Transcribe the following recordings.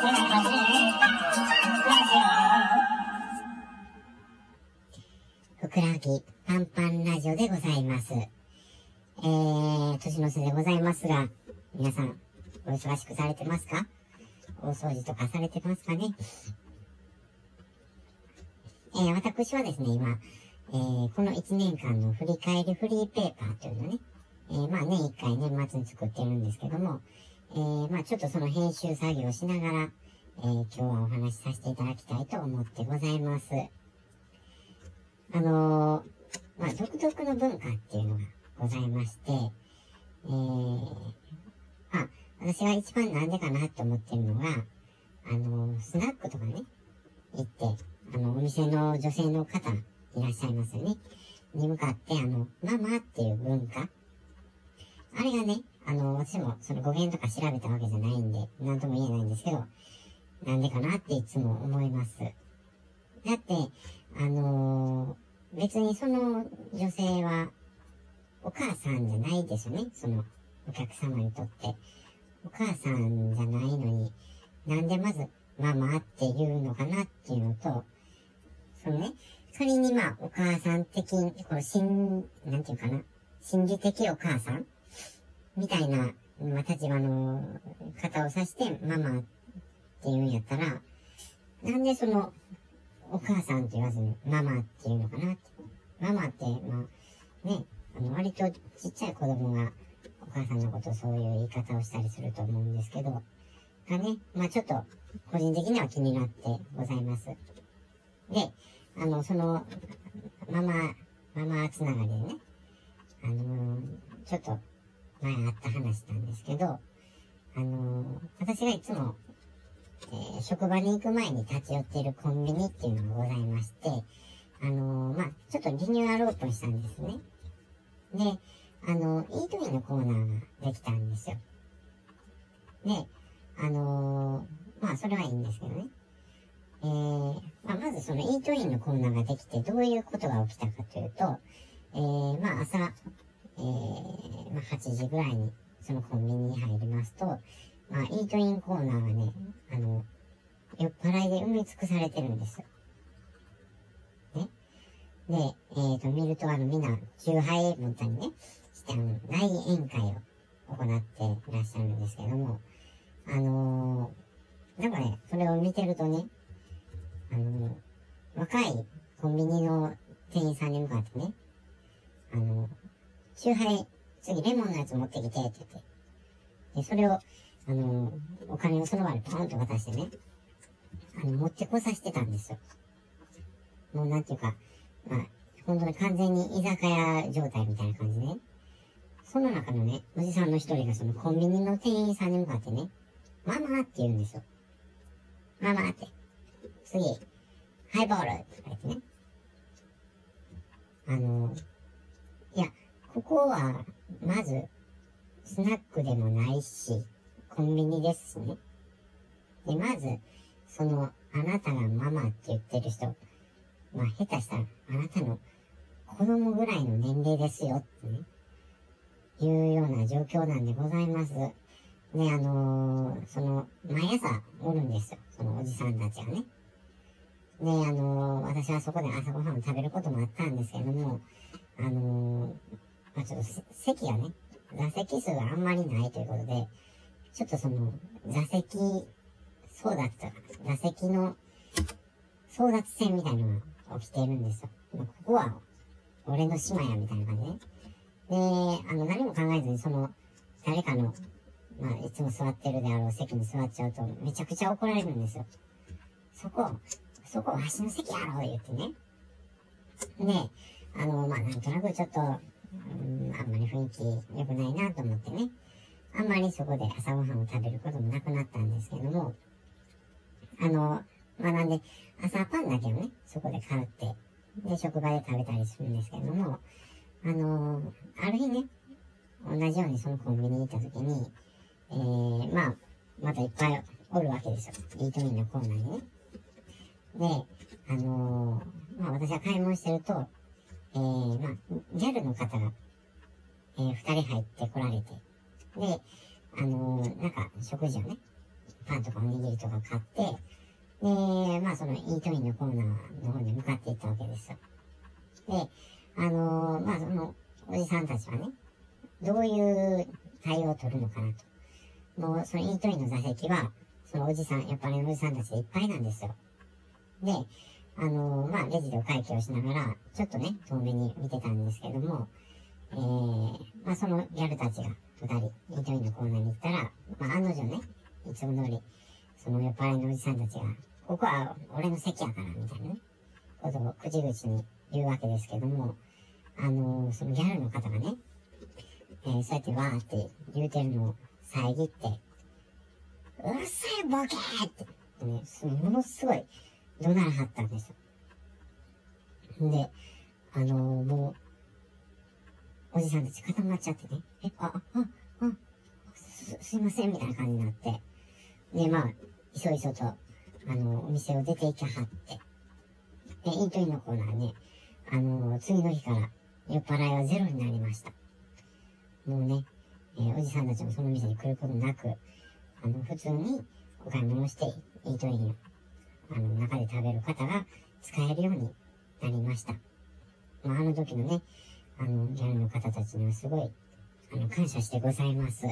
ふくらはぎパンパンラジオでございます。えー、年の瀬でございますが、皆さん、お忙しくされてますか？大掃除とかされてますかね？えー、私はですね、今、えー、この1年間の振り返りフリーペーパーというのね、えー、まあ年1回年末に作ってるんですけども、えー、まあちょっとその編集作業をしながら、えー、今日はお話しさせていただきたいと思ってございます。あのー、まあ、独特の文化っていうのがございまして、えー、あ、私が一番なんでかなって思ってるのが、あのー、スナックとかね、行って、あの、お店の女性の方いらっしゃいますよね。に向かって、あの、ママっていう文化。あれがね、あの、私もその語源とか調べたわけじゃないんで、なんとも言えないんですけど、なんでかなっていつも思います。だって、あのー、別にその女性は、お母さんじゃないですよね。その、お客様にとって。お母さんじゃないのに、なんでまず、ママって言うのかなっていうのと、そのね、仮にまあ、お母さん的に、この、心、なんていうかな、心理的お母さんみたいな、まあ、立場の方を指して、ママって言うんやったら、なんでその、お母さんって言わずに、ママっていうのかなって。ママって、まあ、ね、あの、割とちっちゃい子供が、お母さんのことそういう言い方をしたりすると思うんですけど、がね、まあちょっと、個人的には気になってございます。で、あの、その、ママ、ママつながりでね、あのー、ちょっと前あった話なんですけど、あのー、私がいつもえー、職場に行く前に立ち寄っているコンビニっていうのがございまして、あのー、まあ、ちょっとリニューアルオープンしたんですね。で、あの、イートインのコーナーができたんですよ。で、あのまあ、それはいいんですけどね。えー、まあ、まずそのイートインのコーナーができてどういうことが起きたかというと、えー、まあ、朝、えー、まあ、8時ぐらいにそのコンビニに入りますと、まあ、イートインコーナーがね、あの、酔っ払いで埋め尽くされてるんですよ。ね。で、えっ、ー、と、見ると、あの、みんな、9杯持ったりね、して、あの、大宴会を行っていらっしゃるんですけども、あのー、なんかね、それを見てるとね、あのー、若いコンビニの店員さんに向かってね、あのー、ハイ、次レモンのやつ持ってきてって言って、で、それを、あの、お金をその場でポンと渡してね、あの、持ってこさせてたんですよ。もうなんていうか、まあ、本当に完全に居酒屋状態みたいな感じで、ね、その中のね、おじさんの一人がそのコンビニの店員さんに向かってね、ママって言うんですよ。ママって。次、ハイボールって言ってね。あの、ここは、まず、スナックでもないし、コンビニですしね。で、まず、その、あなたがママって言ってる人、まあ、下手したら、あなたの子供ぐらいの年齢ですよってね、いうような状況なんでございます。ね、あのー、その、毎朝おるんですよ。そのおじさんたちがね。で、あのー、私はそこで朝ごはんを食べることもあったんですけども、あのー、あ、ちょっと席がね、座席数があんまりないということで、ちょっとその、座席争奪とか、座席の争奪戦みたいなのが起きているんですよ。まあここは、俺の島や、みたいな感じで。ねで、あの、何も考えずに、その、誰かの、まあ、いつも座ってるであろう席に座っちゃうと、めちゃくちゃ怒られるんですよ。そこ、そこ、わしの席やろう、言ってね。で、あの、まあ、なんとなくちょっと、あんまり雰囲気良くないなと思ってね。あんまりそこで朝ごはんを食べることもなくなったんですけども、あの、まあ、なんで、朝パンだけをね、そこで買うって、で、職場で食べたりするんですけども、あの、ある日ね、同じようにそのコンビニに行った時に、えー、まあ、またいっぱいおるわけですよ。イートインのコーナーにね。で、あのー、まあ私は買い物してると、えー、まあ、ギャルの方が、えー、二人入ってこられて、で、あのー、なんか、食事をね、パンとかおにぎりとか買って、で、まあそのイートインのコーナーの方に向かっていったわけですよ。で、あのー、まあその、おじさんたちはね、どういう対応を取るのかなと。もう、そのイートインの座席は、そのおじさん、やっぱりおじさんたちでいっぱいなんですよ。で、あのー、まあ、レジでお会計をしながら、ちょっとね、遠目に見てたんですけども、えー、まあ、そのギャルたちが二人、イートインのコーナーに行ったら、まあ、案の定ね、いつも通り、その酔っ払いのおじさんたちが、ここは俺の席やから、みたいなね、ことを口々に言うわけですけども、あのー、そのギャルの方がね、えー、そうやってわーって言うてるのを遮って、うるさいボケーって、ね、ものすごい怒鳴らはったんですよ。で、あのー、もう、おじさんたち固まっちゃってね、え、あ、あ、あ、す、すいません、みたいな感じになって、で、まあ、いそいそと、あの、お店を出ていきはって、で、イートインのコーナーね、あの、次の日から酔っ払いはゼロになりました。もうね、えー、おじさんたちもその店に来ることなく、あの、普通にお買い物して、イートインを、あの、中で食べる方が使えるようになりました。まあ、あの時のね、あの、ギャルの方たちにはすごい、あの、感謝してございます。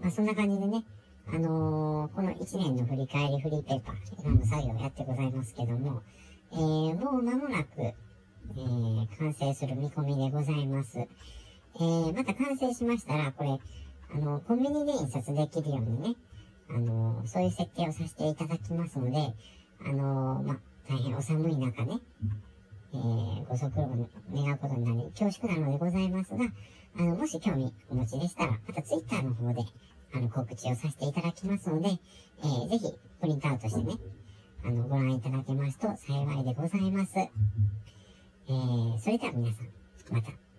まあ、そんな感じでね、あのー、この1年の振り返りフリーペーパー、今の作業をやってございますけども、えー、もう間もなく、えー、完成する見込みでございます。えー、また完成しましたら、これ、あの、コンビニで印刷できるようにね、あの、そういう設計をさせていただきますので、あの、まあ、大変お寒い中ね、えー、ご足労願うことになり、恐縮なのでございますが、あの、もし興味お持ちでしたら、またツイッターの方で、あの、告知をさせていただきますので、えー、ぜひ、プリントアウトしてね、あの、ご覧いただけますと幸いでございます。えー、それでは皆さん、また。